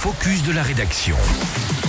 focus de la rédaction.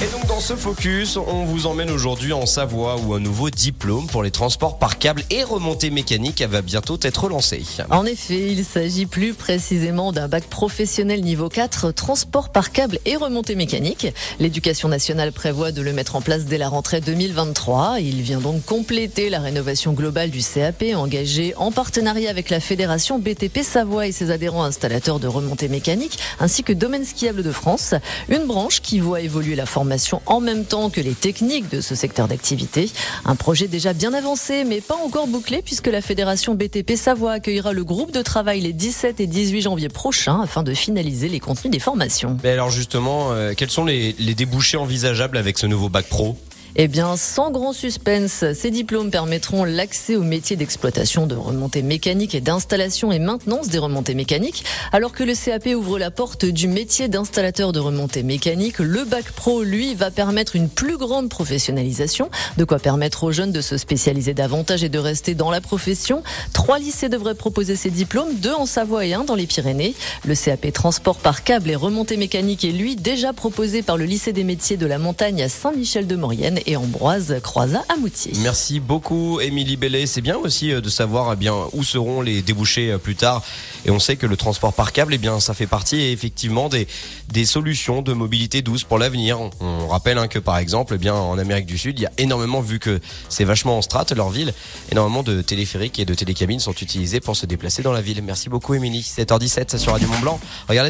Et donc dans ce focus, on vous emmène aujourd'hui en Savoie où un nouveau diplôme pour les transports par câble et remontée mécanique va bientôt être lancé. En effet, il s'agit plus précisément d'un bac professionnel niveau 4, transport par câble et remontée mécanique. L'éducation nationale prévoit de le mettre en place dès la rentrée 2023. Il vient donc compléter la rénovation globale du CAP engagée en partenariat avec la fédération BTP Savoie et ses adhérents installateurs de remontée mécanique ainsi que Domaine skiable de France, une branche qui voit évoluer la formation en même temps que les techniques de ce secteur d'activité. Un projet déjà bien avancé, mais pas encore bouclé, puisque la fédération BTP Savoie accueillera le groupe de travail les 17 et 18 janvier prochains afin de finaliser les contenus des formations. Alors justement, euh, quels sont les débouchés envisageables avec ce nouveau bac pro? Eh bien, sans grand suspense, ces diplômes permettront l'accès au métier d'exploitation de remontées mécaniques et d'installation et maintenance des remontées mécaniques. Alors que le CAP ouvre la porte du métier d'installateur de remontées mécaniques, le bac pro, lui, va permettre une plus grande professionnalisation, de quoi permettre aux jeunes de se spécialiser davantage et de rester dans la profession. Trois lycées devraient proposer ces diplômes, deux en Savoie et un dans les Pyrénées. Le CAP transport par câble et remontées mécaniques est lui déjà proposé par le lycée des métiers de la montagne à Saint-Michel-de-Maurienne et Ambroise Croizat à Moutier. Merci beaucoup, Émilie Bellet. C'est bien aussi euh, de savoir eh bien où seront les débouchés euh, plus tard. Et on sait que le transport par câble, eh bien, ça fait partie effectivement des, des solutions de mobilité douce pour l'avenir. On, rappelle hein, que par exemple, eh bien, en Amérique du Sud, il y a énormément, vu que c'est vachement en strate leur ville, énormément de téléphériques et de télécabines sont utilisés pour se déplacer dans la ville. Merci beaucoup, Émilie. 7h17 sur Radio Mont Blanc. Regardez ce